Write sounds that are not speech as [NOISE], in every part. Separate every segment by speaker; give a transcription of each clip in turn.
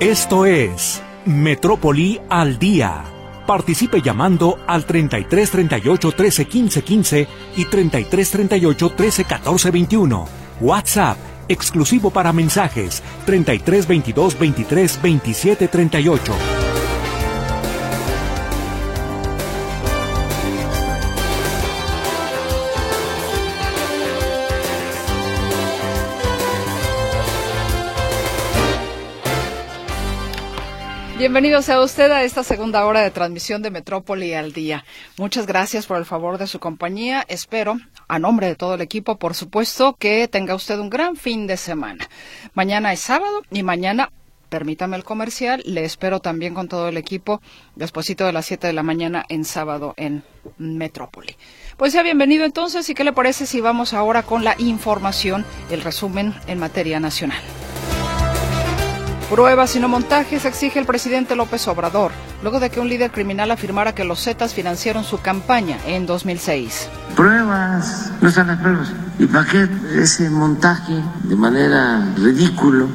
Speaker 1: Esto es Metrópoli al Día. Participe llamando al 33 38 13 15 15 y 33 38 13 14 21. WhatsApp exclusivo para mensajes 33 22 23 27 38.
Speaker 2: Bienvenidos a usted a esta segunda hora de transmisión de Metrópoli al día. Muchas gracias por el favor de su compañía. Espero, a nombre de todo el equipo, por supuesto, que tenga usted un gran fin de semana. Mañana es sábado y mañana permítame el comercial, le espero también con todo el equipo despuesito de las 7 de la mañana en sábado en Metrópoli. Pues ya bienvenido entonces y qué le parece si vamos ahora con la información, el resumen en materia nacional. Pruebas y no montajes exige el presidente López Obrador, luego de que un líder criminal afirmara que los Zetas financiaron su campaña en 2006.
Speaker 3: Pruebas, no están las pruebas. ¿Y para qué ese montaje de manera ridículo?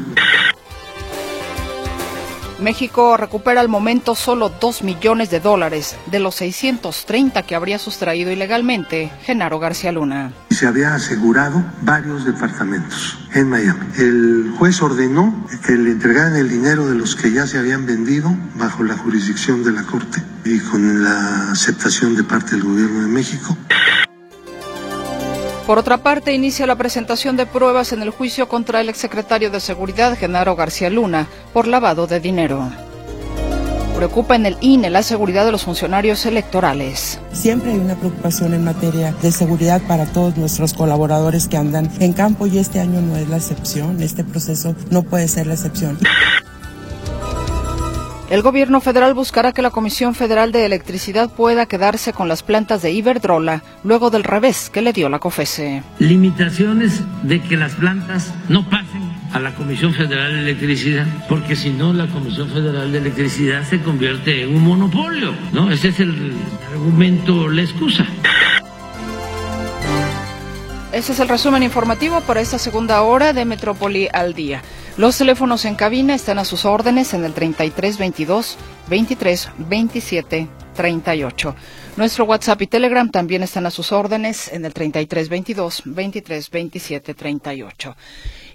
Speaker 2: México recupera al momento solo 2 millones de dólares de los 630 que habría sustraído ilegalmente Genaro García Luna.
Speaker 4: Se había asegurado varios departamentos en Miami. El juez ordenó que le entregaran el dinero de los que ya se habían vendido bajo la jurisdicción de la Corte y con la aceptación de parte del gobierno de México.
Speaker 2: Por otra parte, inicia la presentación de pruebas en el juicio contra el exsecretario de Seguridad, Genaro García Luna, por lavado de dinero. Preocupa en el INE la seguridad de los funcionarios electorales.
Speaker 5: Siempre hay una preocupación en materia de seguridad para todos nuestros colaboradores que andan en campo y este año no es la excepción. Este proceso no puede ser la excepción.
Speaker 2: El gobierno federal buscará que la Comisión Federal de Electricidad pueda quedarse con las plantas de Iberdrola luego del revés que le dio la COFESE.
Speaker 6: Limitaciones de que las plantas no pasen a la Comisión Federal de Electricidad, porque si no la Comisión Federal de Electricidad se convierte en un monopolio, ¿no? Ese es el argumento, la excusa.
Speaker 2: Ese es el resumen informativo para esta segunda hora de Metrópoli al día. Los teléfonos en cabina están a sus órdenes en el 33 22 23 27 38. Nuestro WhatsApp y Telegram también están a sus órdenes en el 33 22 23 27 38.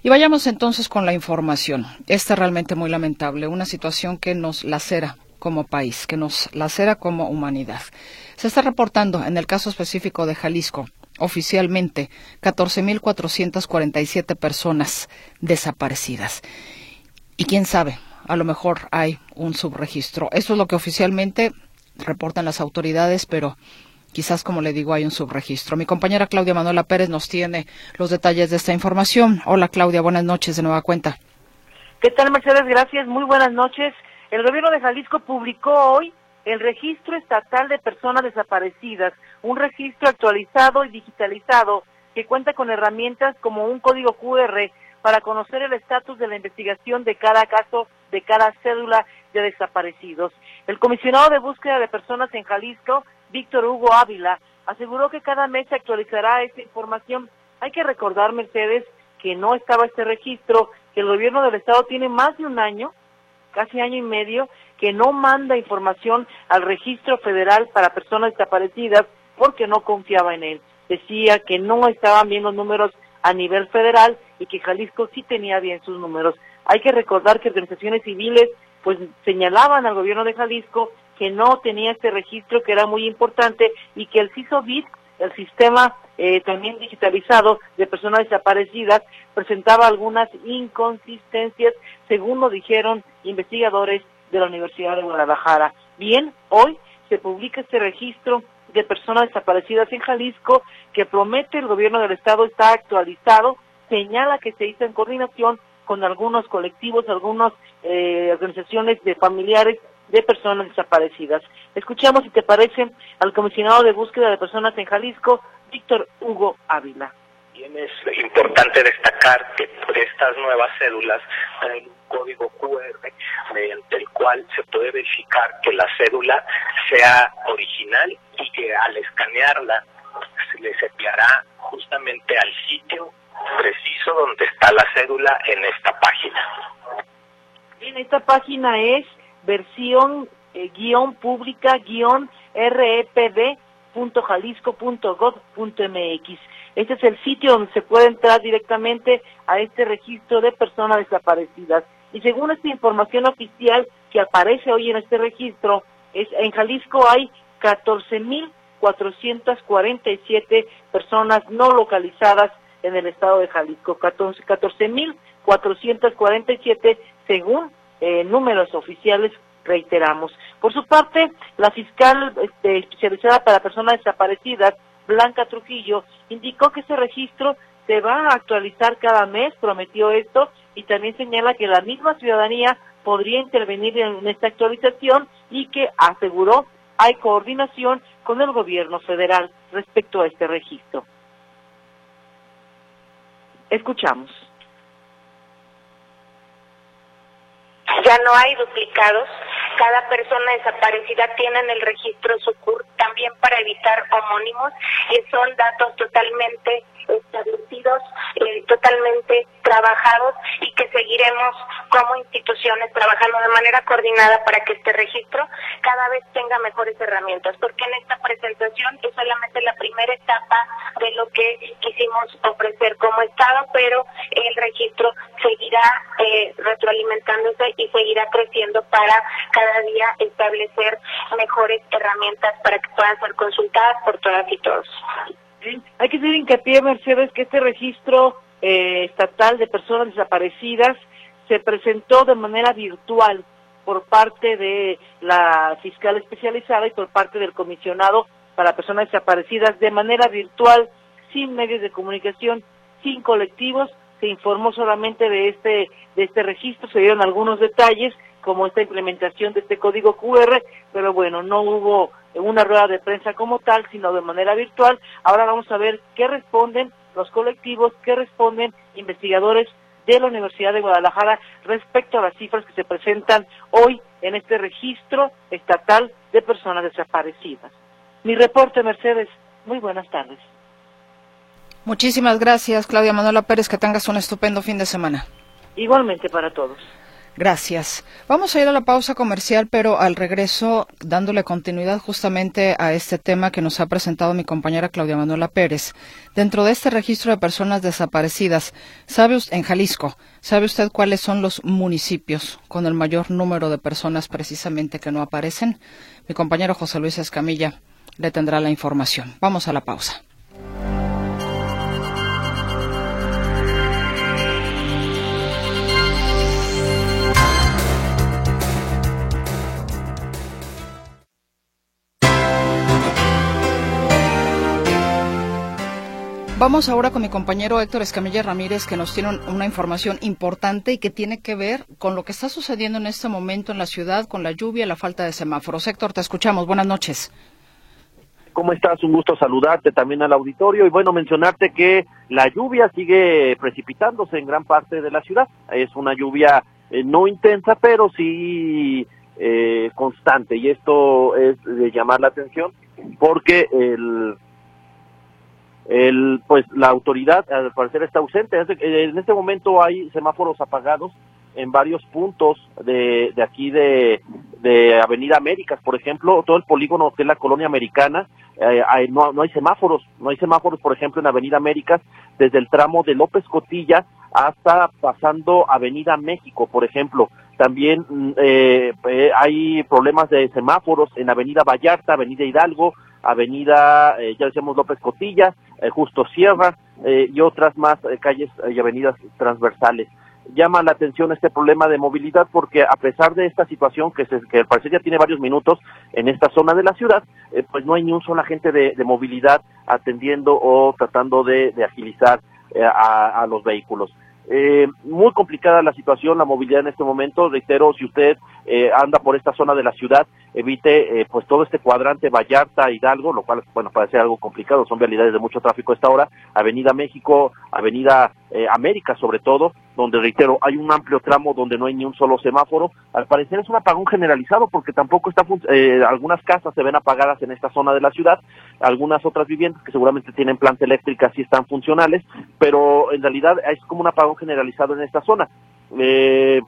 Speaker 2: Y vayamos entonces con la información. Esta es realmente muy lamentable, una situación que nos lacera como país, que nos lacera como humanidad. Se está reportando en el caso específico de Jalisco oficialmente 14.447 personas desaparecidas. Y quién sabe, a lo mejor hay un subregistro. Eso es lo que oficialmente reportan las autoridades, pero quizás, como le digo, hay un subregistro. Mi compañera Claudia Manuela Pérez nos tiene los detalles de esta información. Hola Claudia, buenas noches de nueva cuenta.
Speaker 7: ¿Qué tal Mercedes? Gracias, muy buenas noches. El gobierno de Jalisco publicó hoy el Registro Estatal de Personas Desaparecidas, un registro actualizado y digitalizado que cuenta con herramientas como un código QR para conocer el estatus de la investigación de cada caso, de cada cédula de desaparecidos. El comisionado de búsqueda de personas en Jalisco, Víctor Hugo Ávila, aseguró que cada mes se actualizará esta información. Hay que recordar, Mercedes, que no estaba este registro, que el gobierno del estado tiene más de un año, casi año y medio, que no manda información al registro federal para personas desaparecidas porque no confiaba en él. Decía que no estaban bien los números a nivel federal y que Jalisco sí tenía bien sus números. Hay que recordar que organizaciones civiles pues señalaban al gobierno de Jalisco que no tenía este registro que era muy importante y que el CISOBIT, el sistema eh, también digitalizado de personas desaparecidas, presentaba algunas inconsistencias, según lo dijeron investigadores de la Universidad de Guadalajara. Bien, hoy se publica este registro de personas desaparecidas en Jalisco que promete el gobierno del estado está actualizado, señala que se hizo en coordinación con algunos colectivos, algunas eh, organizaciones de familiares de personas desaparecidas. Escuchamos, si te parece, al comisionado de búsqueda de personas en Jalisco, Víctor Hugo Ávila.
Speaker 8: Es importante destacar que estas nuevas cédulas traen código QR mediante el cual se puede verificar que la cédula sea original y que al escanearla se les enviará justamente al sitio preciso donde está la cédula en esta página.
Speaker 7: En esta página es versión eh, guion pública guion repd.jalisco.gov.mx. Este es el sitio donde se puede entrar directamente a este registro de personas desaparecidas. Y según esta información oficial que aparece hoy en este registro, en Jalisco hay 14.447 personas no localizadas en el estado de Jalisco. 14.447 según eh, números oficiales reiteramos. Por su parte, la fiscal este, especializada para personas desaparecidas, Blanca Trujillo, indicó que ese registro se va a actualizar cada mes, prometió esto, y también señala que la misma ciudadanía podría intervenir en esta actualización y que aseguró hay coordinación con el gobierno federal respecto a este registro. Escuchamos.
Speaker 9: Ya no hay duplicados cada persona desaparecida tiene en el registro su CUR también para evitar homónimos y son datos totalmente establecidos, eh, totalmente trabajados y que seguiremos como instituciones trabajando de manera coordinada para que este registro cada vez tenga mejores herramientas, porque en esta presentación es solamente la primera etapa de lo que quisimos ofrecer como Estado, pero el registro seguirá eh, retroalimentándose y seguirá creciendo para cada establecer mejores herramientas para que puedan ser consultadas por todas y todos.
Speaker 7: Hay que hacer hincapié, Mercedes, que este registro eh, estatal de personas desaparecidas se presentó de manera virtual por parte de la fiscal especializada y por parte del comisionado para personas desaparecidas de manera virtual, sin medios de comunicación, sin colectivos. Se informó solamente de este de este registro, se dieron algunos detalles como esta implementación de este código QR, pero bueno, no hubo una rueda de prensa como tal, sino de manera virtual. Ahora vamos a ver qué responden los colectivos, qué responden investigadores de la Universidad de Guadalajara respecto a las cifras que se presentan hoy en este registro estatal de personas desaparecidas. Mi reporte, Mercedes. Muy buenas tardes.
Speaker 2: Muchísimas gracias, Claudia Manuela Pérez. Que tengas un estupendo fin de semana.
Speaker 7: Igualmente para todos.
Speaker 2: Gracias. Vamos a ir a la pausa comercial, pero al regreso dándole continuidad justamente a este tema que nos ha presentado mi compañera Claudia Manuela Pérez. Dentro de este registro de personas desaparecidas, ¿sabe usted, en Jalisco, ¿sabe usted cuáles son los municipios con el mayor número de personas precisamente que no aparecen? Mi compañero José Luis Escamilla le tendrá la información. Vamos a la pausa. Vamos ahora con mi compañero Héctor Escamilla Ramírez, que nos tiene una información importante y que tiene que ver con lo que está sucediendo en este momento en la ciudad, con la lluvia la falta de semáforos. Héctor, te escuchamos. Buenas noches.
Speaker 10: ¿Cómo estás? Un gusto saludarte también al auditorio y bueno, mencionarte que la lluvia sigue precipitándose en gran parte de la ciudad. Es una lluvia eh, no intensa, pero sí eh, constante y esto es de llamar la atención porque el el, pues la autoridad al parecer está ausente. En este momento hay semáforos apagados en varios puntos de, de aquí de, de Avenida Américas, por ejemplo, todo el polígono que es la colonia americana, eh, hay, no, no hay semáforos, no hay semáforos, por ejemplo, en Avenida Américas, desde el tramo de López Cotilla hasta pasando Avenida México, por ejemplo. También mm, eh, eh, hay problemas de semáforos en Avenida Vallarta, Avenida Hidalgo, Avenida, eh, ya decíamos López Cotilla, eh, Justo Sierra eh, y otras más calles y avenidas transversales. Llama la atención este problema de movilidad porque a pesar de esta situación que, se, que parecer ya tiene varios minutos en esta zona de la ciudad, pues no hay ni un solo agente de, movilidad atendiendo o tratando de, agilizar a, a los vehículos. Eh, muy complicada la situación, la movilidad en este momento. Reitero, si usted eh, anda por esta zona de la ciudad, evite eh, pues todo este cuadrante Vallarta, Hidalgo, lo cual, bueno, parece algo complicado, son vialidades de mucho tráfico a esta hora. Avenida México, Avenida eh, América sobre todo, donde reitero, hay un amplio tramo donde no hay ni un solo semáforo. Al parecer es un apagón generalizado porque tampoco está, eh, algunas casas se ven apagadas en esta zona de la ciudad, algunas otras viviendas que seguramente tienen planta eléctrica sí están funcionales, pero en realidad es como un apagón generalizado en esta zona. Eh,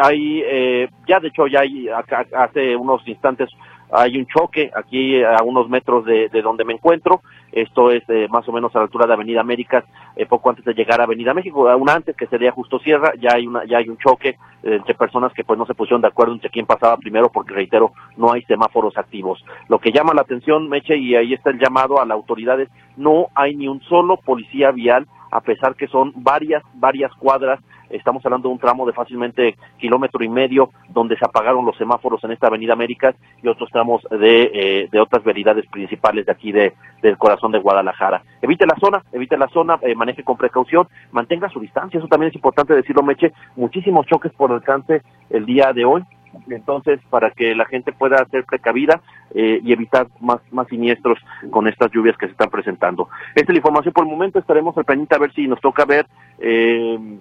Speaker 10: hay, eh, ya de hecho, ya hay, hace unos instantes hay un choque aquí a unos metros de, donde me encuentro. Esto es eh, más o menos a la altura de Avenida Américas, eh, poco antes de llegar a Avenida México, aún antes que sería Justo Sierra, ya hay una, ya hay un choque eh, entre personas que pues no se pusieron de acuerdo entre quién pasaba primero, porque reitero, no hay semáforos activos. Lo que llama la atención, Meche, y ahí está el llamado a las autoridades, no hay ni un solo policía vial, a pesar que son varias, varias cuadras Estamos hablando de un tramo de fácilmente kilómetro y medio donde se apagaron los semáforos en esta Avenida Américas y otros tramos de, eh, de otras veridades principales de aquí de, del corazón de Guadalajara. Evite la zona, evite la zona, eh, maneje con precaución, mantenga su distancia, eso también es importante decirlo, Meche. Muchísimos choques por alcance el día de hoy, entonces para que la gente pueda ser precavida eh, y evitar más, más siniestros con estas lluvias que se están presentando. Esta es la información por el momento, estaremos al pendiente a ver si nos toca ver eh,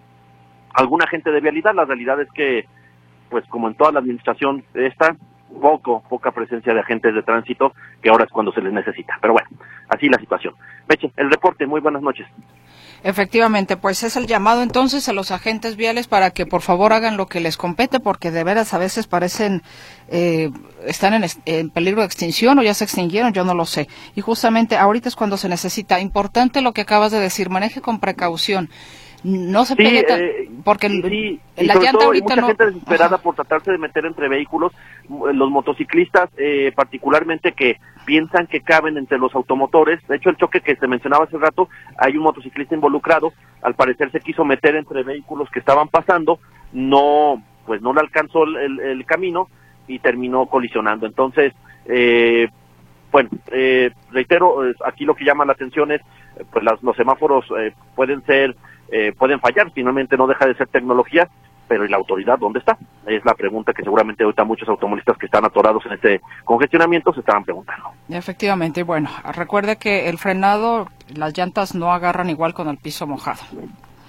Speaker 10: alguna gente de vialidad. La realidad es que, pues como en toda la administración está, poco, poca presencia de agentes de tránsito, que ahora es cuando se les necesita. Pero bueno, así la situación. Meche, el reporte, muy buenas noches.
Speaker 2: Efectivamente, pues es el llamado entonces a los agentes viales para que por favor hagan lo que les compete, porque de veras a veces parecen, eh, están en, en, peligro de extinción o ya se extinguieron, yo no lo sé. Y justamente ahorita es cuando se necesita. Importante lo que acabas de decir, maneje con precaución no se pegue
Speaker 10: eh, porque la llanta ahorita mucha gente desesperada por tratarse de meter entre vehículos los motociclistas eh, particularmente que piensan que caben entre los automotores. De hecho el choque que se mencionaba hace rato hay un motociclista involucrado. Al parecer se quiso meter entre vehículos que estaban pasando no pues no le alcanzó el, camino y terminó colisionando. Entonces eh, bueno, eh, reitero, aquí lo que llama la atención es, pues los semáforos pueden ser eh, pueden fallar, finalmente no deja de ser tecnología, pero ¿y la autoridad dónde está? Es la pregunta que seguramente ahorita muchos automovilistas que están atorados en este congestionamiento se estaban preguntando.
Speaker 2: Efectivamente, bueno, recuerde que el frenado, las llantas no agarran igual con el piso mojado.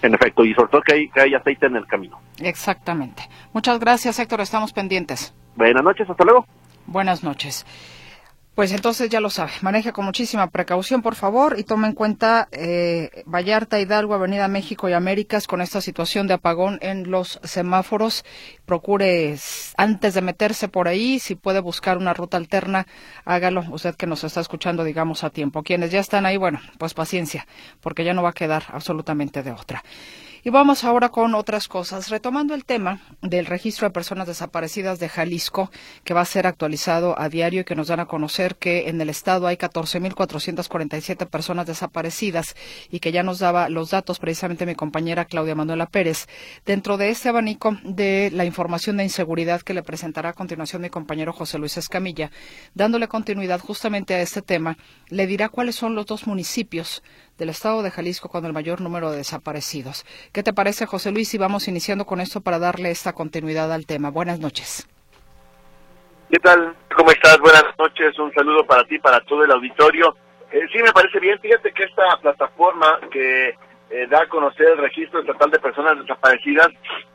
Speaker 10: En efecto, y sobre todo que hay, que hay aceite en el camino.
Speaker 2: Exactamente. Muchas gracias, Héctor, estamos pendientes.
Speaker 10: Buenas noches, hasta luego.
Speaker 2: Buenas noches. Pues entonces ya lo sabe, maneje con muchísima precaución, por favor, y tome en cuenta eh, Vallarta, Hidalgo, Avenida México y Américas con esta situación de apagón en los semáforos. Procure, antes de meterse por ahí, si puede buscar una ruta alterna, hágalo. Usted que nos está escuchando, digamos, a tiempo. Quienes ya están ahí, bueno, pues paciencia, porque ya no va a quedar absolutamente de otra. Y vamos ahora con otras cosas. Retomando el tema del registro de personas desaparecidas de Jalisco, que va a ser actualizado a diario y que nos dan a conocer que en el estado hay 14.447 personas desaparecidas y que ya nos daba los datos precisamente mi compañera Claudia Manuela Pérez. Dentro de este abanico de la información de inseguridad que le presentará a continuación mi compañero José Luis Escamilla, dándole continuidad justamente a este tema, le dirá cuáles son los dos municipios del estado de Jalisco con el mayor número de desaparecidos. ¿Qué te parece, José Luis? Y vamos iniciando con esto para darle esta continuidad al tema. Buenas noches.
Speaker 11: ¿Qué tal? ¿Cómo estás? Buenas noches. Un saludo para ti, para todo el auditorio. Eh, sí, me parece bien. Fíjate que esta plataforma que eh, da a conocer el registro estatal de personas desaparecidas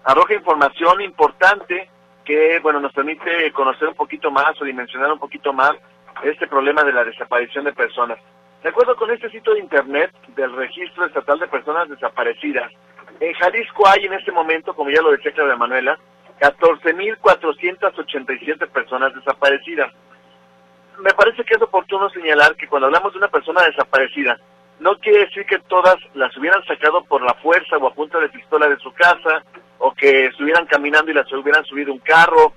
Speaker 11: arroja información importante que, bueno, nos permite conocer un poquito más o dimensionar un poquito más este problema de la desaparición de personas. De acuerdo con este sitio de internet del Registro Estatal de Personas Desaparecidas, en Jalisco hay en este momento, como ya lo decía Claudia Manuela, 14.487 personas desaparecidas. Me parece que es oportuno señalar que cuando hablamos de una persona desaparecida, no quiere decir que todas las hubieran sacado por la fuerza o a punta de pistola de su casa, o que estuvieran caminando y las hubieran subido un carro.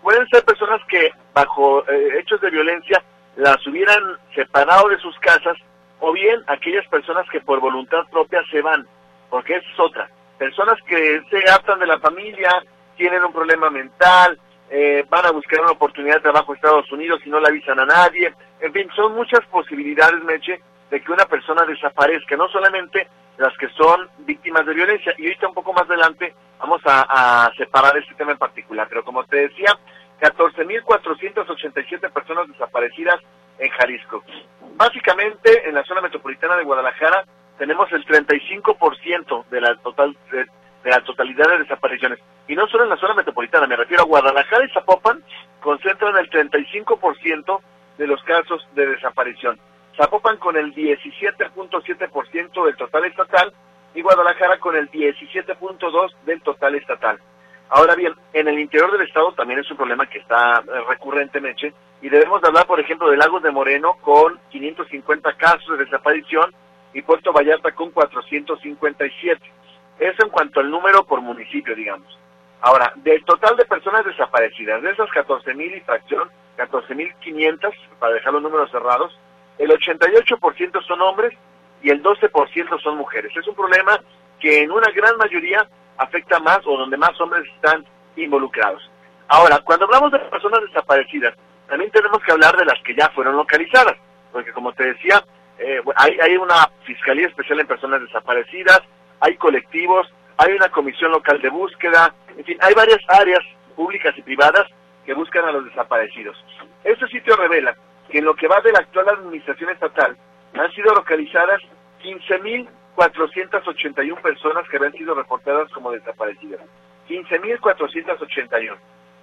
Speaker 11: Pueden ser personas que bajo eh, hechos de violencia las hubieran separado de sus casas o bien aquellas personas que por voluntad propia se van, porque esa es otra. Personas que se hartan de la familia, tienen un problema mental, eh, van a buscar una oportunidad de trabajo en Estados Unidos y no le avisan a nadie. En fin, son muchas posibilidades, Meche, de que una persona desaparezca, no solamente las que son víctimas de violencia. Y ahorita un poco más adelante vamos a, a separar este tema en particular. Pero como te decía, 14.487 personas desaparecidas en Jalisco. Básicamente, en la zona metropolitana de Guadalajara tenemos el 35% de la total de, la totalidad de desapariciones. Y no solo en la zona metropolitana, me refiero a Guadalajara y Zapopan, concentran el 35% de los casos de desaparición. Zapopan con el 17.7% del total estatal y Guadalajara con el 17.2% del total estatal. Ahora bien, en el interior del estado también es un problema que está eh, recurrente, Meche, y debemos hablar, por ejemplo, de Lagos de Moreno con 550 casos de desaparición y Puerto Vallarta con 457. Eso en cuanto al número por municipio, digamos. Ahora, del total de personas desaparecidas, de esas 14.000 y fracción, 14.500, para dejar los números cerrados, el 88% son hombres y el 12% son mujeres. Es un problema que en una gran mayoría afecta más o donde más hombres están involucrados. Ahora, cuando hablamos de personas desaparecidas, también tenemos que hablar de las que ya fueron localizadas, porque como te decía, eh, hay, hay una Fiscalía Especial en Personas Desaparecidas, hay colectivos, hay una comisión local de búsqueda, en fin, hay varias áreas públicas y privadas que buscan a los desaparecidos. Este sitio revela que en lo que va de la actual administración estatal han sido localizadas 15.481 personas que habían sido reportadas como desaparecidas. 15.481.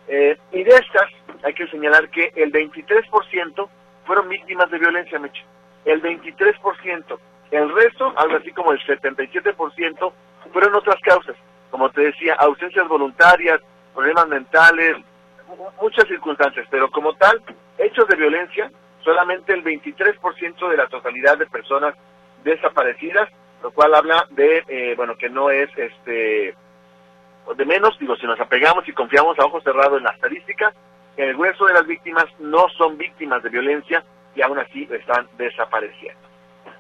Speaker 11: Eh, y de estas, hay que señalar que el 23% fueron víctimas de violencia, Meche. El 23%. El resto, algo así como el 77%, fueron otras causas. Como te decía, ausencias voluntarias, problemas mentales, muchas circunstancias. Pero como tal, hechos de violencia, solamente el 23% de la totalidad de personas desaparecidas, lo cual habla de, eh, bueno, que no es este de menos, digo, si nos apegamos y confiamos a ojos cerrados en la estadística, el grueso de las víctimas no son víctimas de violencia y aún así están desapareciendo.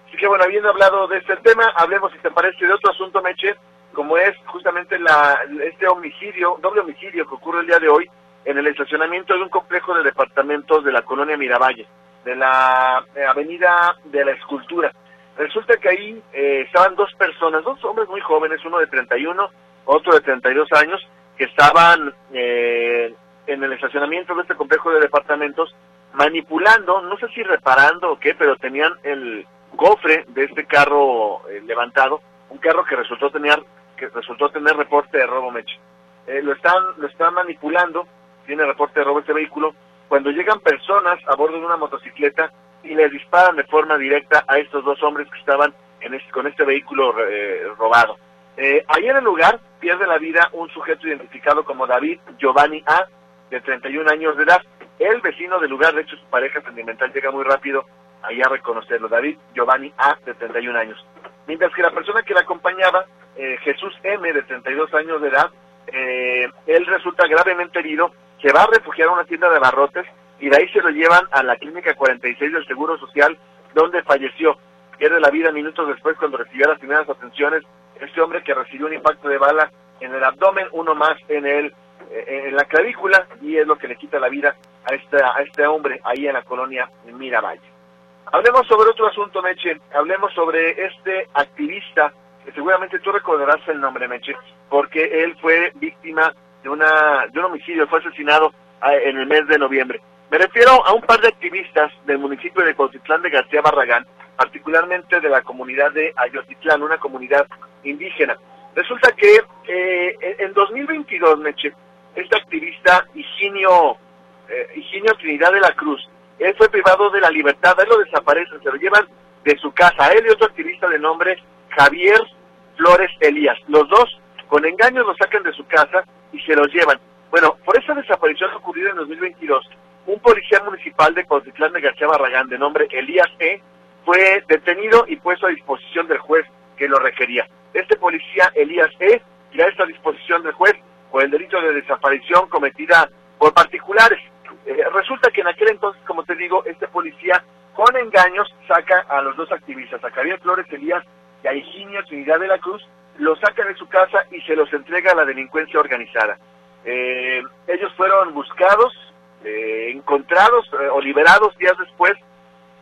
Speaker 11: Así que bueno, habiendo hablado de este tema, hablemos, si te parece, de otro asunto, Meche, como es justamente la, este homicidio, doble homicidio que ocurre el día de hoy en el estacionamiento de un complejo de departamentos de la colonia Miravalle, de la eh, avenida de la Escultura. Resulta que ahí eh, estaban dos personas, dos hombres muy jóvenes, uno de 31 otro de 32 años, que estaban eh, en el estacionamiento de este complejo de departamentos manipulando, no sé si reparando o qué, pero tenían el cofre de este carro eh, levantado, un carro que resultó tener que resultó tener reporte de robo meche. Eh, lo están lo están manipulando, tiene reporte de robo este vehículo. Cuando llegan personas a bordo de una motocicleta y le disparan de forma directa a estos dos hombres que estaban en este, con este vehículo robado. Eh, ahí en el lugar pierde la vida un sujeto identificado como David Giovanni A, de 31 años de edad. El vecino del lugar, de hecho su pareja sentimental llega muy rápido ahí a reconocerlo, David Giovanni A, de 31 años. Mientras que la persona que la acompañaba, eh, Jesús M, de 32 años de edad, eh, él resulta gravemente herido, se va a refugiar a una tienda de barrotes y de ahí se lo llevan a la clínica 46 del Seguro Social, donde falleció. Pierde la vida minutos después cuando recibió las primeras atenciones este hombre que recibió un impacto de bala en el abdomen, uno más en el en la clavícula y es lo que le quita la vida a este, a este hombre ahí en la colonia Miravalle. Hablemos sobre otro asunto, Meche. Hablemos sobre este activista, que seguramente tú recordarás el nombre, Meche, porque él fue víctima de, una, de un homicidio, fue asesinado ah, en el mes de noviembre. Me refiero a un par de activistas del municipio de Cotitlán de García Barragán, particularmente de la comunidad de Ayotitlán, una comunidad indígena. Resulta que eh, en 2022, Meche, este activista Higinio, eh, Trinidad de la Cruz, él fue privado de la libertad, él lo desaparece, se lo llevan de su casa, él y otro activista de nombre Javier Flores Elías. Los dos, con engaños, lo sacan de su casa y se los llevan. Bueno, por esa desaparición ocurrida en 2022, un policía municipal de Cotitlán de García Barragán, de nombre Elías E., fue detenido y puesto a disposición del juez que lo requería. Este policía, Elías E., ya está a disposición del juez por el delito de desaparición cometida por particulares. Eh, resulta que en aquel entonces, como te digo, este policía con engaños saca a los dos activistas, a Javier Flores Elías y a Trinidad de la Cruz, los saca de su casa y se los entrega a la delincuencia organizada. Eh, ellos fueron buscados, eh, encontrados o liberados días después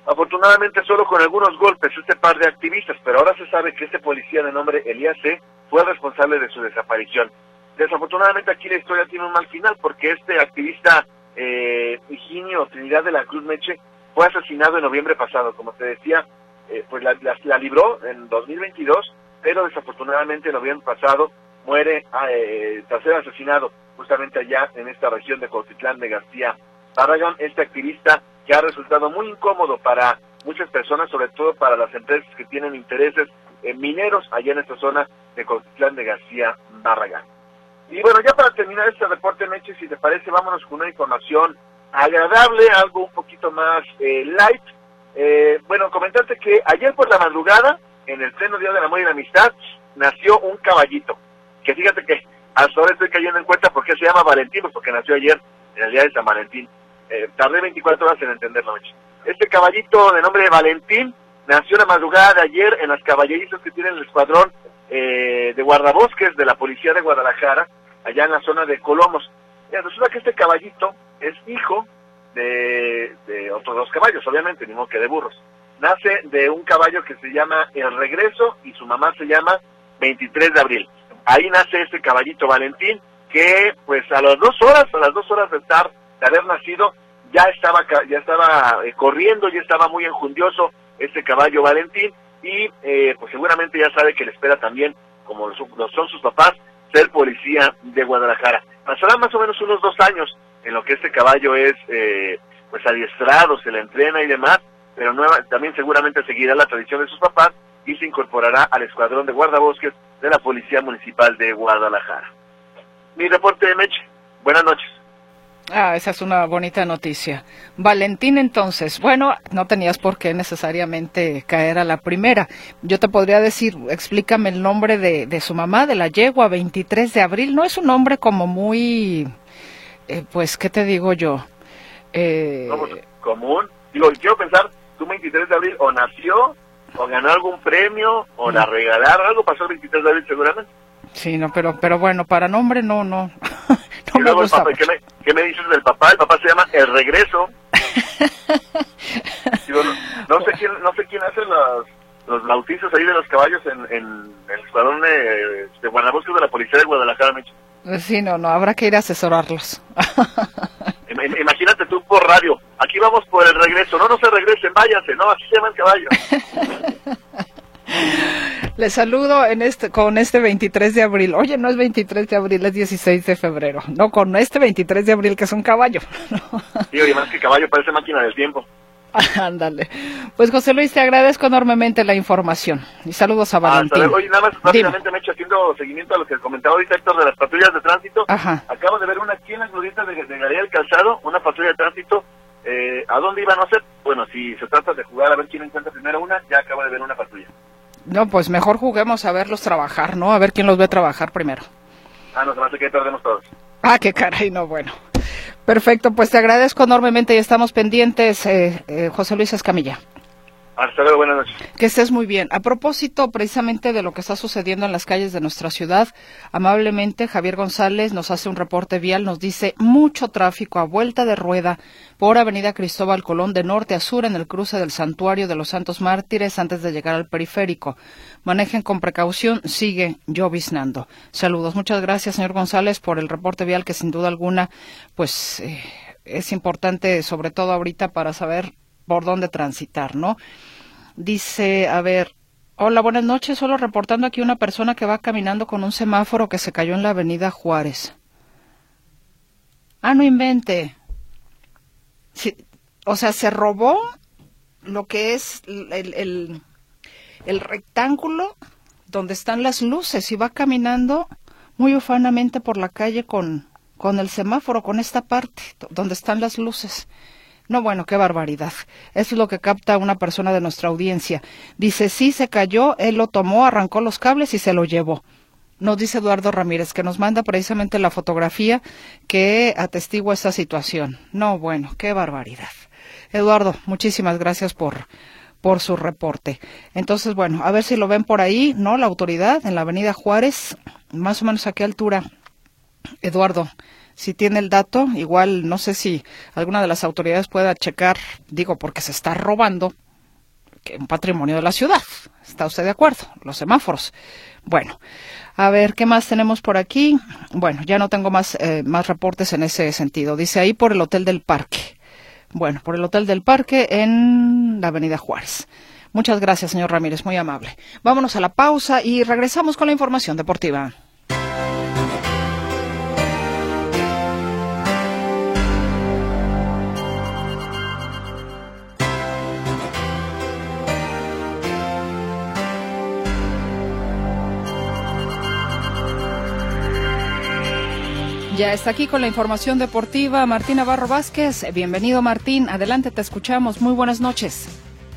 Speaker 11: afortunadamente solo con algunos golpes este par de activistas, pero ahora se sabe que este policía de nombre Elías C. fue responsable de su desaparición. Desafortunadamente aquí la historia tiene un mal final porque este activista eh, Higinio Trinidad de la Cruz Meche fue asesinado en noviembre pasado, como te decía, eh, pues la, la, libró en 2022, pero desafortunadamente en noviembre pasado muere eh, tras ser asesinado justamente allá en esta región de Cotitlán de García Barragán, este activista que ha resultado muy incómodo para muchas personas, sobre todo para las empresas que tienen intereses en mineros allá en esta zona de Cotitlán de García Barragán. Y bueno, ya para terminar este reporte, Meche, si te parece, vámonos con una información agradable, algo un poquito más eh, light. Eh, bueno, comentarte que ayer por la madrugada, en el pleno Día del Amor y la Amistad, nació un caballito. Que fíjate que hasta ahora estoy cayendo en cuenta por qué se llama Valentín, pues porque nació ayer, en el día de San Valentín. Eh, tardé 24 horas en entenderlo, Meche. Este caballito de nombre de Valentín nació la madrugada de ayer en las caballerizas que tiene el escuadrón eh, de guardabosques de la policía de Guadalajara, allá en la zona de Colomos. resulta que este caballito es hijo de, otros dos caballos, obviamente, ni modo que de burros. Nace de un caballo que se llama El Regreso y su mamá se llama 23 de abril. Ahí nace este caballito Valentín, que pues a las dos horas, a las dos horas de estar, de haber nacido, ya estaba, ya estaba eh, corriendo, ya estaba muy enjundioso este caballo Valentín y eh, pues seguramente ya sabe que le espera también, como lo son sus papás, ser policía de Guadalajara. Pasará más o menos unos dos años en lo que este caballo es eh, pues adiestrado, se le entrena y demás, pero también seguramente seguirá la tradición de sus papás y se incorporará al escuadrón de guardabosques de la Policía Municipal de Guadalajara. Mi reporte de Meche. Buenas noches.
Speaker 2: Ah, esa es una bonita noticia. Valentín, entonces, bueno, no tenías por qué necesariamente caer a la primera. Yo te podría decir, explícame el nombre de, de su mamá, de la yegua, 23 de abril. No es un nombre como muy, eh, pues, ¿qué te digo yo?
Speaker 11: Eh... Pues, común. Digo, quiero pensar, tú 23 de abril o nació, o ganó algún premio, o la regalaron, algo pasó el 23 de abril seguramente.
Speaker 2: Sí, no, pero, pero bueno, para nombre no, no. [LAUGHS]
Speaker 11: no me gusta ¿qué, me, ¿qué, me, dices del papá? El papá se llama El Regreso. [LAUGHS] no, sé quién, no sé quién hace los, los bautizos ahí de los caballos en, en el escuadrón de, de Guanabosque de la Policía de Guadalajara, Mecho.
Speaker 2: Sí, no, no, habrá que ir a asesorarlos. [LAUGHS]
Speaker 11: Imagínate tú por radio, aquí vamos por el regreso, no, no se regresen, váyanse, no, así se llama el caballo. [LAUGHS]
Speaker 2: Les saludo en este, con este 23 de abril. Oye, no es 23 de abril, es 16 de febrero. No, con este 23 de abril que es un caballo. [LAUGHS]
Speaker 11: Sí, oye, más que caballo, parece máquina del tiempo. [LAUGHS]
Speaker 2: Ándale. Pues José Luis, te agradezco enormemente la información. Y saludos a Valentín.
Speaker 11: Oye, nada más rápidamente me he hecho haciendo seguimiento a lo que comentaba ahorita Héctor de las patrullas de tránsito. Ajá. Acabo de ver una aquí en las glorieta de, de Galería del Calzado, una patrulla de tránsito. Eh, ¿A dónde iban a ser? Bueno, si se trata de jugar a ver quién encuentra primero una, ya acabo de ver una patrulla.
Speaker 2: No, pues mejor juguemos a verlos trabajar, ¿no? A ver quién los ve trabajar primero.
Speaker 11: Ah, no, se que perdemos todos.
Speaker 2: Ah, qué caray, no, bueno. Perfecto, pues te agradezco enormemente y estamos pendientes, eh, eh, José Luis Escamilla.
Speaker 11: Hasta buenas noches.
Speaker 2: Que estés muy bien. A propósito precisamente de lo que está sucediendo en las calles de nuestra ciudad, amablemente Javier González nos hace un reporte vial, nos dice mucho tráfico a vuelta de rueda por Avenida Cristóbal Colón de norte a sur en el cruce del Santuario de los Santos Mártires antes de llegar al periférico. Manejen con precaución, sigue lloviznando. Saludos. Muchas gracias, señor González, por el reporte vial que sin duda alguna, pues, eh, es importante, sobre todo ahorita, para saber por dónde transitar, ¿no? Dice, a ver, hola, buenas noches, solo reportando aquí una persona que va caminando con un semáforo que se cayó en la avenida Juárez. Ah, no invente. o sea, se robó lo que es el, el, rectángulo donde están las luces y va caminando muy ufanamente por la calle con, con el semáforo, con esta parte donde están las luces. No, bueno, qué barbaridad. Eso es lo que capta una persona de nuestra audiencia. Dice, sí, se cayó, él lo tomó, arrancó los cables y se lo llevó. Nos dice Eduardo Ramírez, que nos manda precisamente la fotografía que atestigua esta situación. No, bueno, qué barbaridad. Eduardo, muchísimas gracias por, por su reporte. Entonces, bueno, a ver si lo ven por ahí, ¿no? La autoridad en la avenida Juárez, más o menos a qué altura. Eduardo, si tiene el dato, igual no sé si alguna de las autoridades pueda checar, digo, porque se está robando un patrimonio de la ciudad. ¿Está usted de acuerdo? Los semáforos. Bueno, a ver, ¿qué más tenemos por aquí? Bueno, ya no tengo más, eh, más reportes en ese sentido. Dice ahí por el Hotel del Parque. Bueno, por el Hotel del Parque en la Avenida Juárez. Muchas gracias, señor Ramírez, muy amable. Vámonos a la pausa y regresamos con la información deportiva. Ya está aquí con la información deportiva Martín Navarro Vázquez. Bienvenido Martín, adelante, te escuchamos. Muy buenas noches.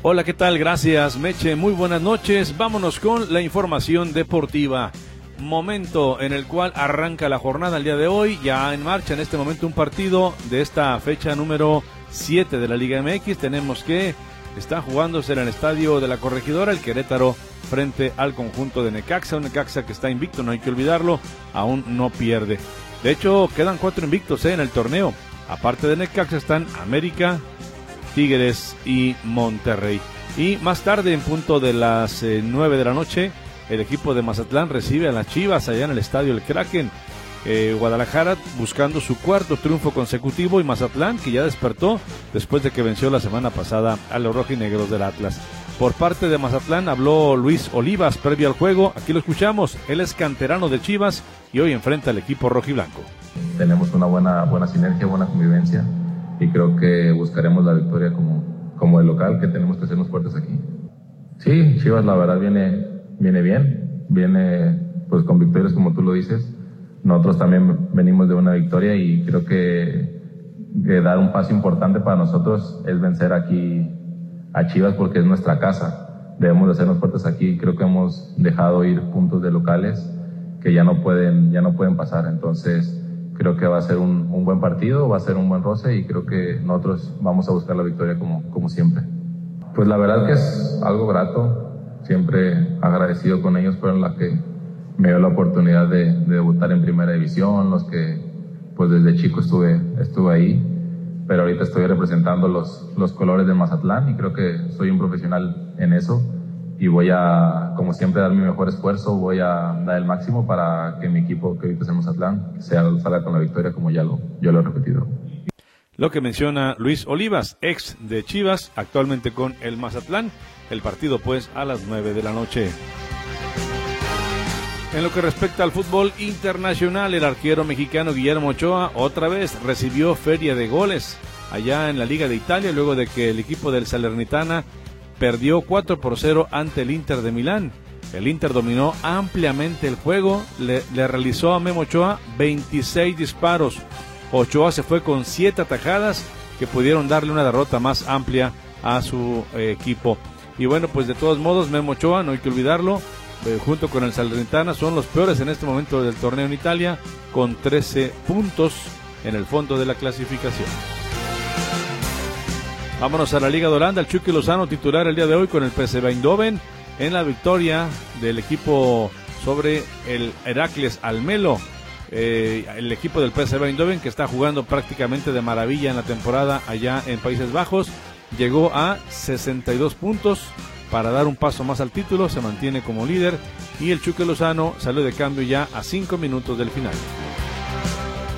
Speaker 12: Hola, ¿qué tal? Gracias, Meche. Muy buenas noches. Vámonos con la información deportiva. Momento en el cual arranca la jornada el día de hoy. Ya en marcha en este momento un partido de esta fecha número 7 de la Liga MX. Tenemos que está jugándose en el estadio de la Corregidora el Querétaro frente al conjunto de Necaxa. Un Necaxa que está invicto, no hay que olvidarlo, aún no pierde. De hecho, quedan cuatro invictos ¿eh? en el torneo. Aparte de Necaxa están América, Tigres y Monterrey. Y más tarde, en punto de las eh, nueve 9 de la noche, el equipo de Mazatlán recibe a las Chivas allá en el estadio El Kraken. Eh, Guadalajara buscando su cuarto triunfo consecutivo y Mazatlán que ya despertó después de que venció la semana pasada a los rojinegros del Atlas. Por parte de Mazatlán habló Luis Olivas previo al juego. Aquí lo escuchamos. Él es canterano de Chivas y hoy enfrenta al equipo rojiblanco.
Speaker 13: Tenemos una buena, buena sinergia, buena convivencia y creo que buscaremos la victoria como, como el local que tenemos que hacernos fuertes aquí. Sí, Chivas la verdad viene, viene bien, viene pues con victorias como tú lo dices. Nosotros también venimos de una victoria y creo que, que dar un paso importante para nosotros es vencer aquí a Chivas porque es nuestra casa. Debemos de hacernos fuertes aquí. Creo que hemos dejado ir puntos de locales que ya no pueden, ya no pueden pasar. Entonces, creo que va a ser un, buen partido, va a ser un buen roce y creo que nosotros vamos a buscar la victoria como, siempre. Pues la verdad que es algo grato, siempre agradecido con ellos por la que me dio la oportunidad de, de, debutar en primera división, los que pues desde chico estuve, estuve ahí pero ahorita estoy representando los, los colores de Mazatlán y creo que soy un profesional en eso y voy a, como siempre, dar mi mejor esfuerzo, voy a dar el máximo para que mi equipo que ahorita es en Mazatlán sea, salga con la victoria como ya lo, yo lo he repetido.
Speaker 12: Lo que menciona Luis Olivas, ex de Chivas, actualmente con el Mazatlán. El partido pues a las 9 de la noche. En lo que respecta al fútbol internacional, el arquero mexicano Guillermo Ochoa otra vez recibió feria de goles allá en la Liga de Italia luego de que el equipo del Salernitana perdió 4 por 0 ante el Inter de Milán. El Inter dominó ampliamente el juego, le, realizó a Memo Ochoa 26 disparos. Ochoa se fue con 7 atajadas que pudieron darle una derrota más amplia a su eh, equipo. Y bueno, pues de todos modos, Memo Ochoa, no hay que olvidarlo, eh, junto con el Salernitana, son los peores en este momento del torneo en Italia, con 13 puntos en el fondo de la clasificación. Vámonos a la Liga de Holanda, el Chucky Lozano titular el día de hoy con el PSV Eindhoven en la victoria del equipo sobre el Heracles Almelo. Eh, el equipo del PSV Eindhoven que está jugando prácticamente de maravilla en la temporada allá en Países Bajos llegó a 62 puntos para dar un paso más al título, se mantiene como líder y el Chuque Lozano salió de cambio ya a 5 minutos del final.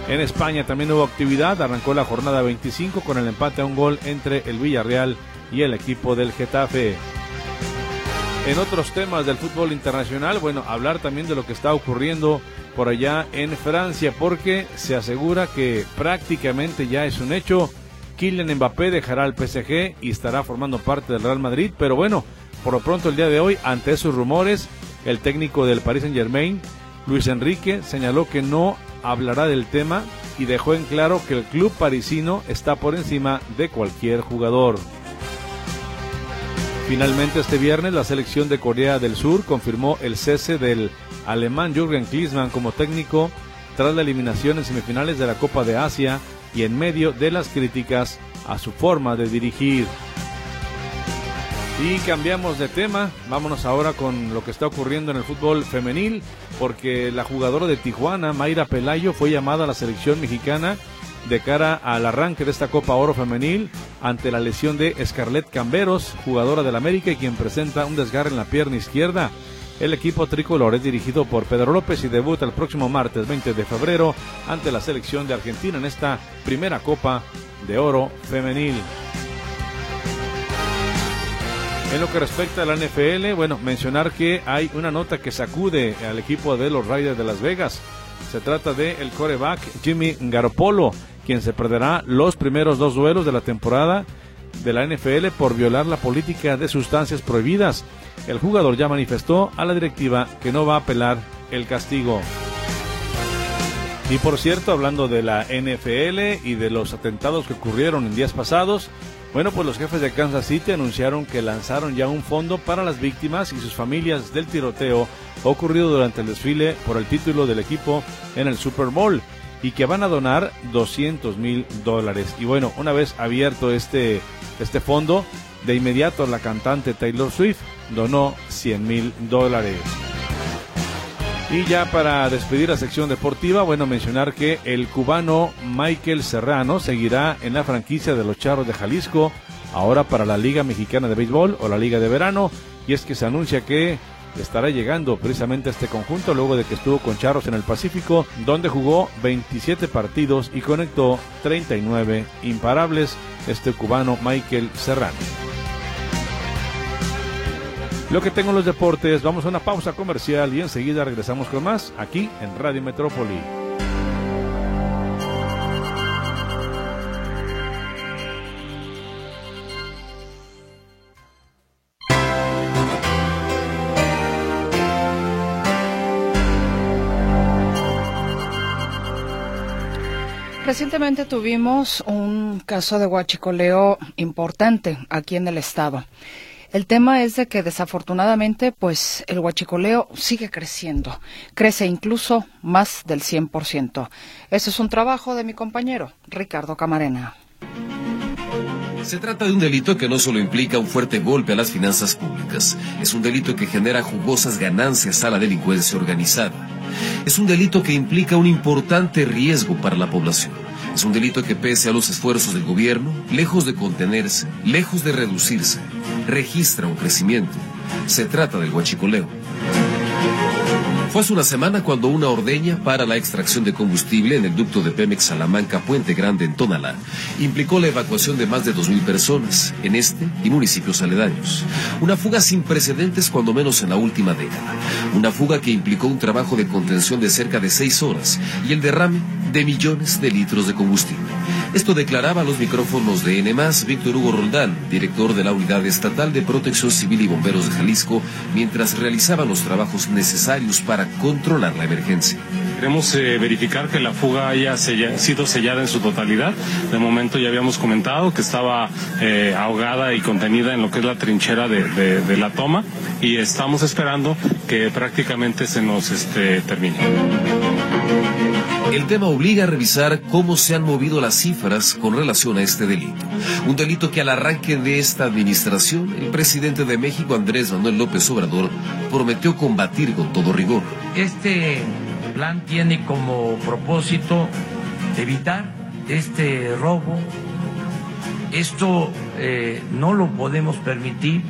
Speaker 12: En España también hubo actividad, arrancó la jornada 25 con el empate a un gol entre el Villarreal y el equipo del Getafe. En otros temas del fútbol internacional, bueno, hablar también de lo que está ocurriendo por allá en Francia, porque se asegura que prácticamente ya es un hecho Kylian Mbappé dejará el PSG y estará formando parte del Real Madrid, pero bueno, por lo pronto el día de hoy, ante esos rumores, el técnico del Paris Saint Germain, Luis Enrique, señaló que no hablará del tema y dejó en claro que el club parisino está por encima de cualquier jugador. Finalmente este viernes la selección de Corea del Sur confirmó el cese del alemán Jürgen Klinsmann como técnico tras la eliminación en semifinales de la Copa de Asia y en medio de las críticas a su forma de dirigir. Y cambiamos de tema, vámonos ahora con lo que está ocurriendo en el fútbol femenil, porque la jugadora de Tijuana, Mayra Pelayo, fue llamada a la selección mexicana de cara al arranque de esta Copa Oro Femenil ante la lesión de Scarlett Camberos, jugadora del América y quien presenta un desgarre en la pierna izquierda. El equipo tricolor es dirigido por Pedro López y debuta el próximo martes 20 de febrero ante la selección de Argentina en esta primera Copa de Oro Femenil. En lo que respecta a la NFL, bueno, mencionar que hay una nota que sacude al equipo de los Raiders de Las Vegas. Se trata de coreback Jimmy Garoppolo, quien se perderá los primeros dos duelos de la temporada de la NFL por violar la política de sustancias prohibidas. El jugador ya manifestó a la directiva que no va a apelar el castigo. Y por cierto, hablando de la NFL y de los atentados que ocurrieron en días pasados, bueno, pues los jefes de Kansas City anunciaron que lanzaron ya un fondo para las víctimas y sus familias del tiroteo ocurrido durante el desfile por el título del equipo en el Super Bowl y que van a donar 200 mil dólares. Y bueno, una vez abierto este, este fondo, de inmediato la cantante Taylor Swift donó 100 mil dólares. Y ya para despedir la sección deportiva, bueno, mencionar que el cubano Michael Serrano seguirá en la franquicia de los Charros de Jalisco, ahora para la Liga Mexicana de Béisbol o la Liga de Verano, y es que se anuncia que estará llegando precisamente a este conjunto luego de que estuvo con Charros en el Pacífico, donde jugó 27 partidos y conectó 39 imparables, este cubano Michael Serrano. Lo que tengo en los deportes, vamos a una pausa comercial y enseguida regresamos con más aquí en Radio Metrópoli.
Speaker 2: Recientemente tuvimos un caso de huachicoleo importante aquí en el estado. El tema es de que desafortunadamente, pues el huachicoleo sigue creciendo, crece incluso más del 100%. Ese es un trabajo de mi compañero Ricardo Camarena.
Speaker 14: Se trata de un delito que no solo implica un fuerte golpe a las finanzas públicas, es un delito que genera jugosas ganancias a la delincuencia organizada. Es un delito que implica un importante riesgo para la población. Es un delito que pese a los esfuerzos del gobierno, lejos de contenerse, lejos de reducirse, registra un crecimiento. Se trata del huachicoleo. Fue hace una semana cuando una ordeña para la extracción de combustible en el ducto de Pemex Salamanca Puente Grande en Tonalá implicó la evacuación de más de 2.000 personas en este y municipios aledaños. Una fuga sin precedentes cuando menos en la última década. Una fuga que implicó un trabajo de contención de cerca de seis horas y el derrame de millones de litros de combustible. Esto declaraba a los micrófonos de N+, Víctor Hugo Roldán, director de la Unidad Estatal de Protección Civil y Bomberos de Jalisco, mientras realizaban los trabajos necesarios para controlar la emergencia.
Speaker 15: Queremos eh, verificar que la fuga haya sido sellada en su totalidad. De momento ya habíamos comentado que estaba eh, ahogada y contenida en lo que es la trinchera de, la toma y estamos esperando que prácticamente se nos este, termine.
Speaker 14: El tema obliga a revisar cómo se han movido las cifras con relación a este delito. Un delito que al arranque de esta administración, el presidente de México, Andrés Manuel López Obrador, prometió combatir con todo rigor.
Speaker 6: Este plan tiene como propósito evitar este robo. Esto eh, no lo podemos permitir.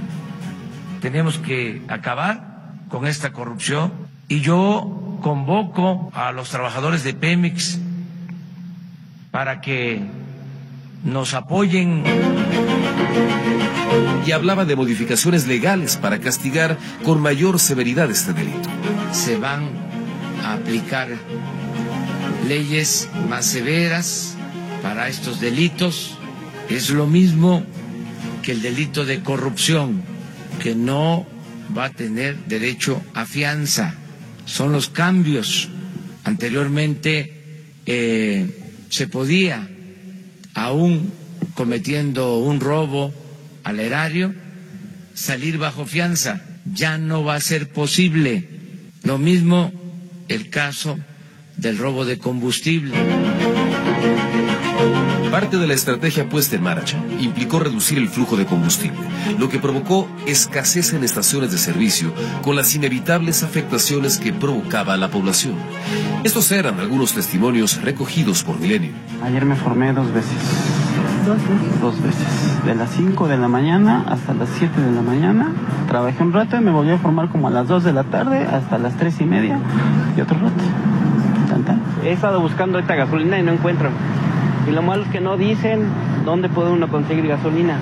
Speaker 6: Tenemos que acabar con esta corrupción. Y yo convoco a los trabajadores de Pemex para que nos apoyen.
Speaker 14: Y hablaba de modificaciones legales para castigar con mayor severidad este delito.
Speaker 6: Se van aplicar leyes más severas para estos delitos. Es lo mismo que el delito de corrupción, que no va a tener derecho a fianza son los cambios. Anteriormente eh, se podía, aún cometiendo un robo al erario, salir bajo fianza. Ya no va a ser posible. Lo mismo el caso del robo de combustible.
Speaker 14: Parte de la estrategia puesta en marcha implicó reducir el flujo de combustible, lo que provocó escasez en estaciones de servicio con las inevitables afectaciones que provocaba a la población. Estos eran algunos testimonios recogidos por Milenio.
Speaker 16: Ayer me formé dos veces. ¿Dos veces? De las 5 de la mañana hasta las 7 de la mañana. Trabajé un rato y me volví a formar como a las 2 de la tarde hasta las 3 y media y otro rato. He estado buscando esta gasolina y no encuentro. Y lo malo es que no dicen dónde puede uno conseguir gasolina.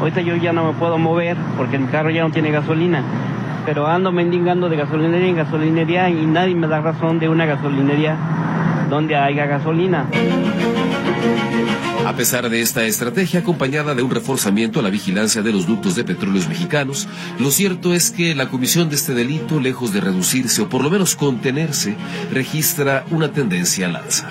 Speaker 16: Ahorita yo ya no me puedo mover porque mi carro ya no tiene gasolina. Pero ando mendigando de gasolinería en gasolinería y nadie me da razón de una gasolinería donde haya gasolina.
Speaker 14: A pesar de esta estrategia acompañada de un reforzamiento a la vigilancia de los ductos de petróleos mexicanos, lo cierto es que la comisión de este delito, lejos de reducirse o por lo menos contenerse, registra una tendencia al alza.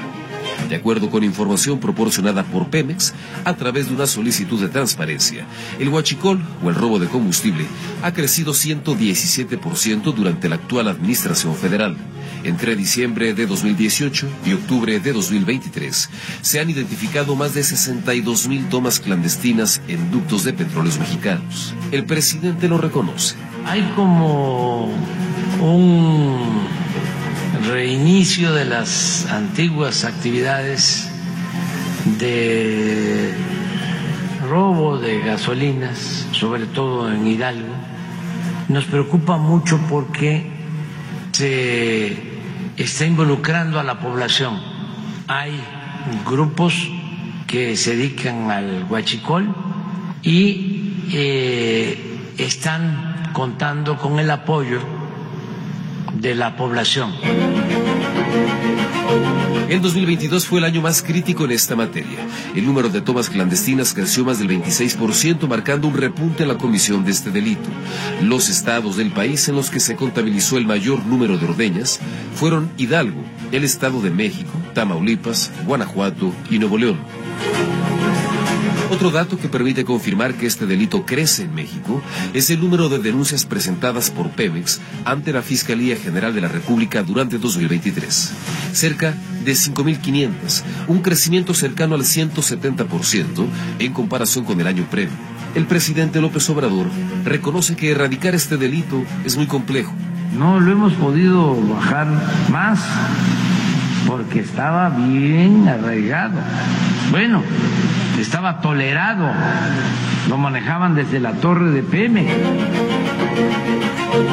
Speaker 14: De acuerdo con información proporcionada por Pemex a través de una solicitud de transparencia, el huachicol o el robo de combustible ha crecido 117% durante la actual administración federal. Entre diciembre de 2018 y octubre de 2023 se han identificado más de 62 mil tomas clandestinas en ductos de petróleos mexicanos. El presidente lo reconoce.
Speaker 6: Hay como un reinicio de las antiguas actividades de robo de gasolinas, sobre todo en Hidalgo. Nos preocupa mucho porque se está involucrando a la población. Hay grupos que se dedican al huachicol y eh, están contando con el apoyo de la población.
Speaker 14: El 2022 fue el año más crítico en esta materia. El número de tomas clandestinas creció más del 26%, marcando un repunte en la comisión de este delito. Los estados del país en los que se contabilizó el mayor número de ordeñas fueron Hidalgo, el Estado de México, Tamaulipas, Guanajuato y Nuevo León. Otro dato que permite confirmar que este delito crece en México es el número de denuncias presentadas por Pemex ante la Fiscalía General de la República durante 2023. Cerca de 5.500, un crecimiento cercano al 170% en comparación con el año previo. El presidente López Obrador reconoce que erradicar este delito es muy complejo.
Speaker 6: No lo hemos podido bajar más porque estaba bien arraigado. Bueno, estaba tolerado, lo manejaban desde la torre de Pemex.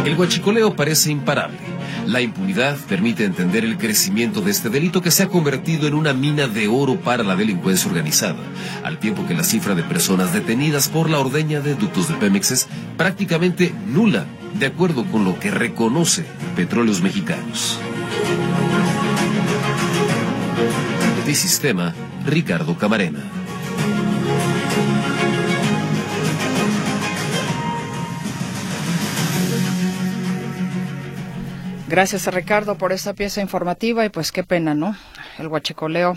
Speaker 14: El guachicoleo parece imparable. La impunidad permite entender el crecimiento de este delito que se ha convertido en una mina de oro para la delincuencia organizada, al tiempo que la cifra de personas detenidas por la ordeña de ductos de Pemex es prácticamente nula, de acuerdo con lo que reconoce Petróleos Mexicanos. Sistema, Ricardo Camarena.
Speaker 2: Gracias a Ricardo por esta pieza informativa y pues qué pena, ¿no? El huachicoleo,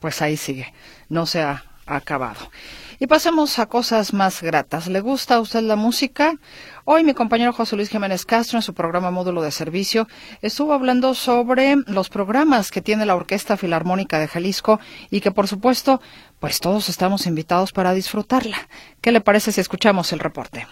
Speaker 2: pues ahí sigue, no se ha acabado. Y pasemos a cosas más gratas. ¿Le gusta a usted la música? Hoy mi compañero José Luis Jiménez Castro en su programa Módulo de Servicio estuvo hablando sobre los programas que tiene la Orquesta Filarmónica de Jalisco y que por supuesto pues todos estamos invitados para disfrutarla. ¿Qué le parece si escuchamos el reporte?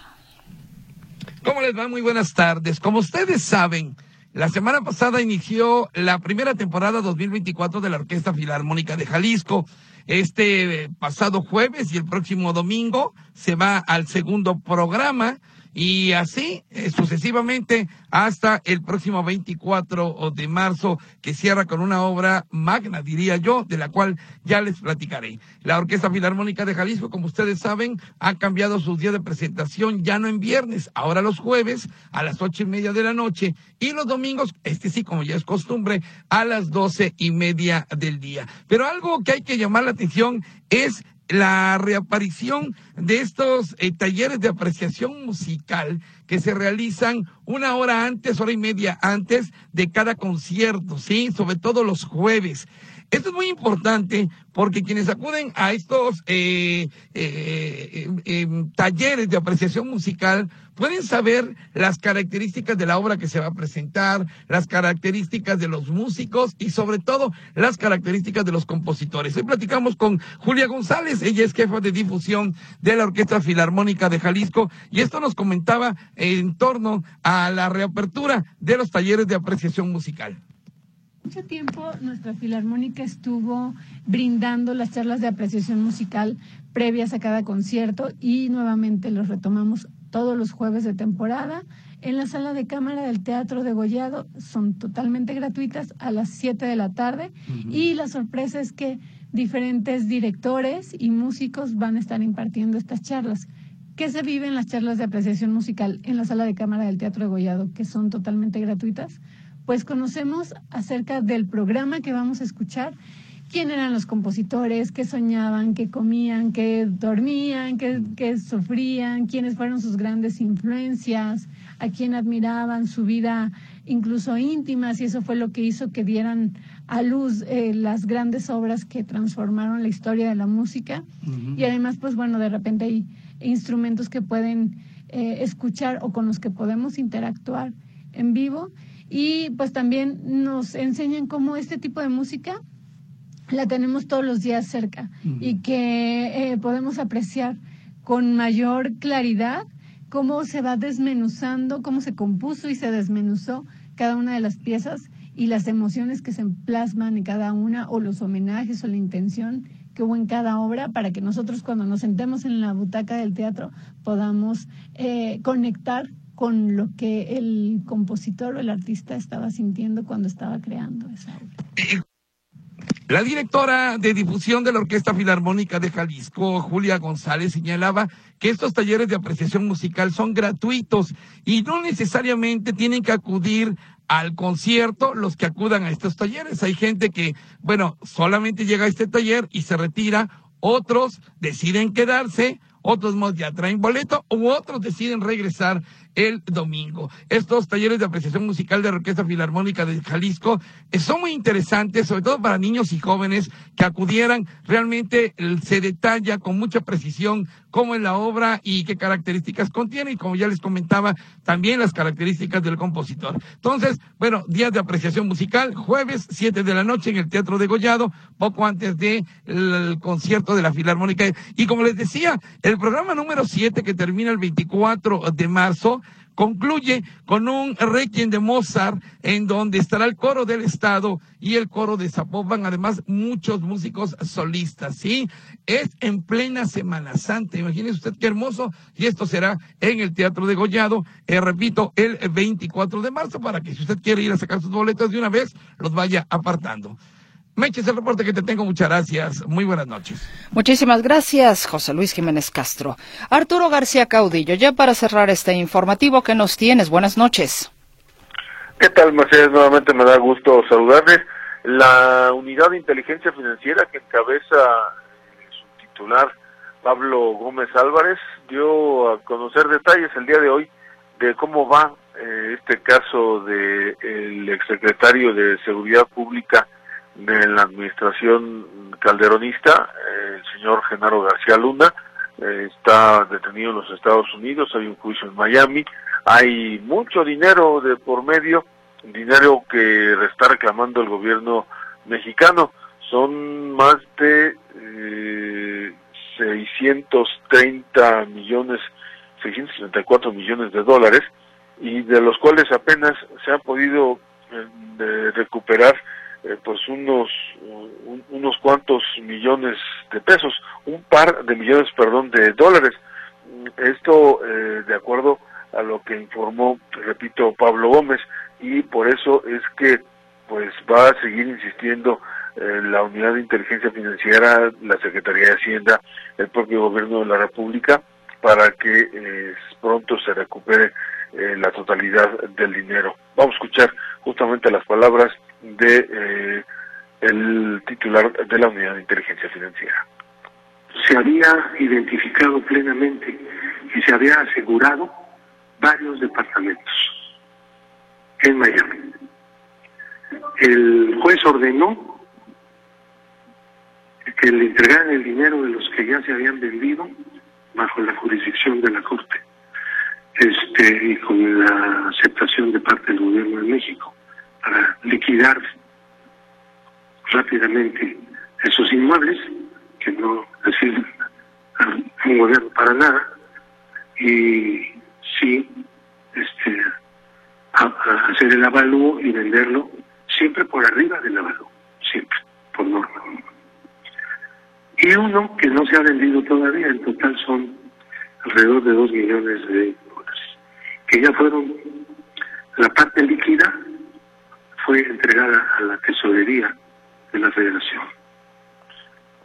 Speaker 17: ¿Cómo les va? Muy buenas tardes. Como ustedes saben, la semana pasada inició la primera temporada 2024 de la Orquesta Filarmónica de Jalisco. Este pasado jueves y el próximo domingo se va al segundo programa y así eh, sucesivamente hasta el próximo 24 de marzo que cierra con una obra magna, diría yo, de la cual ya les platicaré. La Orquesta Filarmónica de Jalisco, como ustedes saben, ha cambiado sus días de presentación ya no en viernes, ahora los jueves a las ocho y media de la noche y los domingos, este sí, como ya es costumbre, a las doce y media del día. Pero algo que hay que llamar la atención es la reaparición de estos eh, talleres de apreciación musical que se realizan una hora antes, hora y media antes de cada concierto, ¿sí? Sobre todo los jueves. Esto es muy importante porque quienes acuden a estos eh, eh, em, talleres de apreciación musical pueden saber las características de la obra que se va a presentar, las características de los músicos y sobre todo las características de los compositores. Hoy platicamos con Julia González, ella es jefa de difusión de la Orquesta Filarmónica de Jalisco y esto nos comentaba en torno a la reapertura de los talleres de apreciación musical.
Speaker 18: Mucho tiempo nuestra filarmónica estuvo brindando las charlas de apreciación musical previas a cada concierto y nuevamente los retomamos todos los jueves de temporada en la sala de cámara del Teatro de Gollado. Son totalmente gratuitas a las 7 de la tarde y la sorpresa es que diferentes directores y músicos van a estar impartiendo estas charlas. ¿Qué se vive en las charlas de apreciación musical en la sala de cámara del Teatro de Gollado, que son totalmente gratuitas? Pues conocemos acerca del programa que vamos a escuchar. Quién eran los compositores, qué soñaban, qué comían, qué dormían, qué, qué sufrían, quiénes fueron sus grandes influencias, a quién admiraban, su vida incluso íntima, y eso fue lo que hizo que dieran a luz eh, las grandes obras que transformaron la historia de la música. Y además, pues bueno, de repente hay instrumentos que pueden eh, escuchar o con los que podemos interactuar en vivo. Y pues también nos enseñan cómo este tipo de música la tenemos todos los días cerca y que eh, podemos apreciar con mayor claridad cómo se va desmenuzando, cómo se compuso y se desmenuzó cada una de las piezas y las emociones que se plasman en cada una o los homenajes o la intención que hubo en cada obra para que nosotros cuando nos sentemos en la butaca del teatro podamos eh, conectar con lo que el compositor o el artista estaba sintiendo cuando estaba creando esa obra.
Speaker 17: La directora de difusión de la Orquesta Filarmónica de Jalisco, Julia González, señalaba que estos talleres de apreciación musical son gratuitos y no necesariamente tienen que acudir al concierto los que acudan a estos talleres. Hay gente que, bueno, solamente llega a este taller y se retira, otros deciden quedarse, otros ya traen boleto u otros deciden regresar el domingo. Estos talleres de apreciación musical de la Orquesta Filarmónica de Jalisco eh, son muy interesantes, sobre todo para niños y jóvenes que acudieran. Realmente se detalla con mucha precisión cómo es la obra y qué características contiene y como ya les comentaba, también las características del compositor. Entonces, bueno, días de apreciación musical, jueves, 7 de la noche en el Teatro de Gollado, poco antes del concierto de la Filarmónica. Y como les decía, el programa número 7 que termina el 24 de marzo, concluye con un requiem de Mozart en donde estará el coro del Estado y el coro de Zapopan, además muchos músicos solistas, ¿sí? Es en plena Semana Santa, imagínese usted qué hermoso, y esto será en el Teatro de Gollado, eh, repito, el 24 de marzo, para que si usted quiere ir a sacar sus boletos de una vez, los vaya apartando. Meches, el reporte que te tengo. Muchas gracias. Muy buenas noches.
Speaker 2: Muchísimas gracias, José Luis Jiménez Castro. Arturo García Caudillo, ya para cerrar este informativo, ¿qué nos tienes? Buenas noches.
Speaker 19: ¿Qué tal, Mercedes? Nuevamente me da gusto saludarles. La unidad de inteligencia financiera que encabeza su titular, Pablo Gómez Álvarez, dio a conocer detalles el día de hoy de cómo va eh, este caso del de exsecretario de Seguridad Pública, de la administración calderonista, el señor Genaro García Luna, eh, está detenido en los Estados Unidos, hay un juicio en Miami, hay mucho dinero de por medio, dinero que está reclamando el gobierno mexicano, son más de eh, 630 millones, 634 millones de dólares, y de los cuales apenas se ha podido eh, recuperar eh, pues unos unos cuantos millones de pesos, un par de millones, perdón, de dólares. Esto eh, de acuerdo a lo que informó, repito, Pablo Gómez, y por eso es que pues va a seguir insistiendo eh, la Unidad de Inteligencia Financiera, la Secretaría de Hacienda, el propio Gobierno de la República, para que pronto se recupere la totalidad del dinero. Vamos a escuchar justamente las palabras de eh, el titular de la unidad de inteligencia financiera.
Speaker 4: Se había identificado plenamente y se había asegurado varios departamentos en Miami. El juez ordenó que le entregaran el dinero de los que ya se habían vendido bajo la jurisdicción de la Corte este, y con la aceptación de parte del gobierno de México para liquidar rápidamente esos inmuebles que no sirven un gobierno para nada y sí este, hacer el avalúo y venderlo siempre por arriba del avalúo, siempre, por norma. Y uno que no se ha vendido todavía, en total son alrededor de dos millones de dólares, que ya fueron la parte líquida fue entregada a la tesorería de la federación.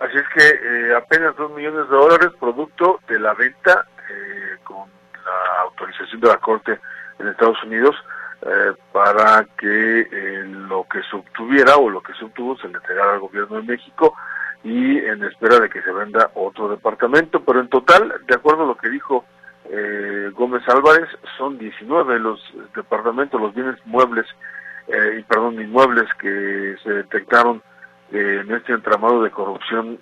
Speaker 19: Así es que eh, apenas dos millones de dólares producto de la venta eh, con la autorización de la Corte en Estados Unidos eh, para que eh, lo que se obtuviera o lo que se obtuvo se le entregara al gobierno de México y en espera de que se venda otro departamento, pero en total, de acuerdo a lo que dijo eh, Gómez Álvarez, son 19 los departamentos, los bienes muebles, y perdón, inmuebles que se detectaron en este entramado de corrupción,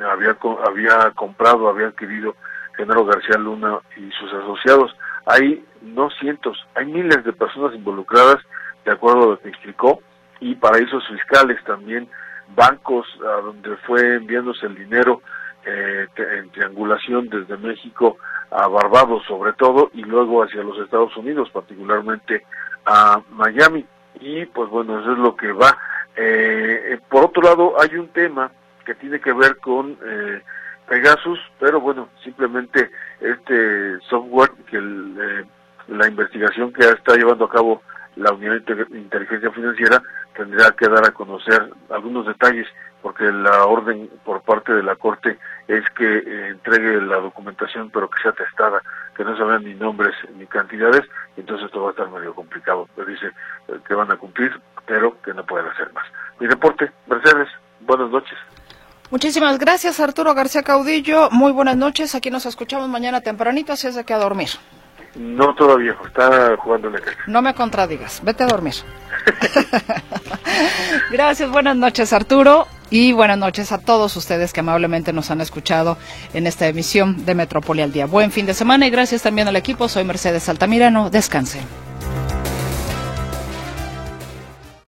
Speaker 19: había, había comprado, había adquirido Genaro García Luna y sus asociados. Hay no cientos, hay miles de personas involucradas, de acuerdo a lo que explicó, y paraísos fiscales también, bancos a donde fue enviándose el dinero eh, en triangulación desde México a Barbados sobre todo y luego hacia los Estados Unidos, particularmente a Miami. Y pues bueno, eso es lo que va. Eh, por otro lado, hay un tema que tiene que ver con eh, Pegasus, pero bueno, simplemente este software que eh, la investigación que está llevando a cabo la Unidad de Inteligencia Financiera tendrá que dar a conocer algunos detalles, porque la orden por parte de la Corte es que eh, entregue la documentación, pero que sea testada, que no vean ni nombres ni cantidades, entonces esto va a estar medio complicado. Pero dice eh, que van a cumplir, pero que no pueden hacer más. Mi reporte, Mercedes, buenas noches.
Speaker 2: Muchísimas gracias, Arturo García Caudillo. Muy buenas noches. Aquí nos escuchamos mañana tempranito, así es de que a dormir.
Speaker 19: No todavía, está jugando en el
Speaker 2: No me contradigas, vete a dormir. [LAUGHS] gracias, buenas noches, Arturo. Y buenas noches a todos ustedes que amablemente nos han escuchado en esta emisión de Metrópoli al Día. Buen fin de semana y gracias también al equipo. Soy Mercedes Altamirano. Descansen.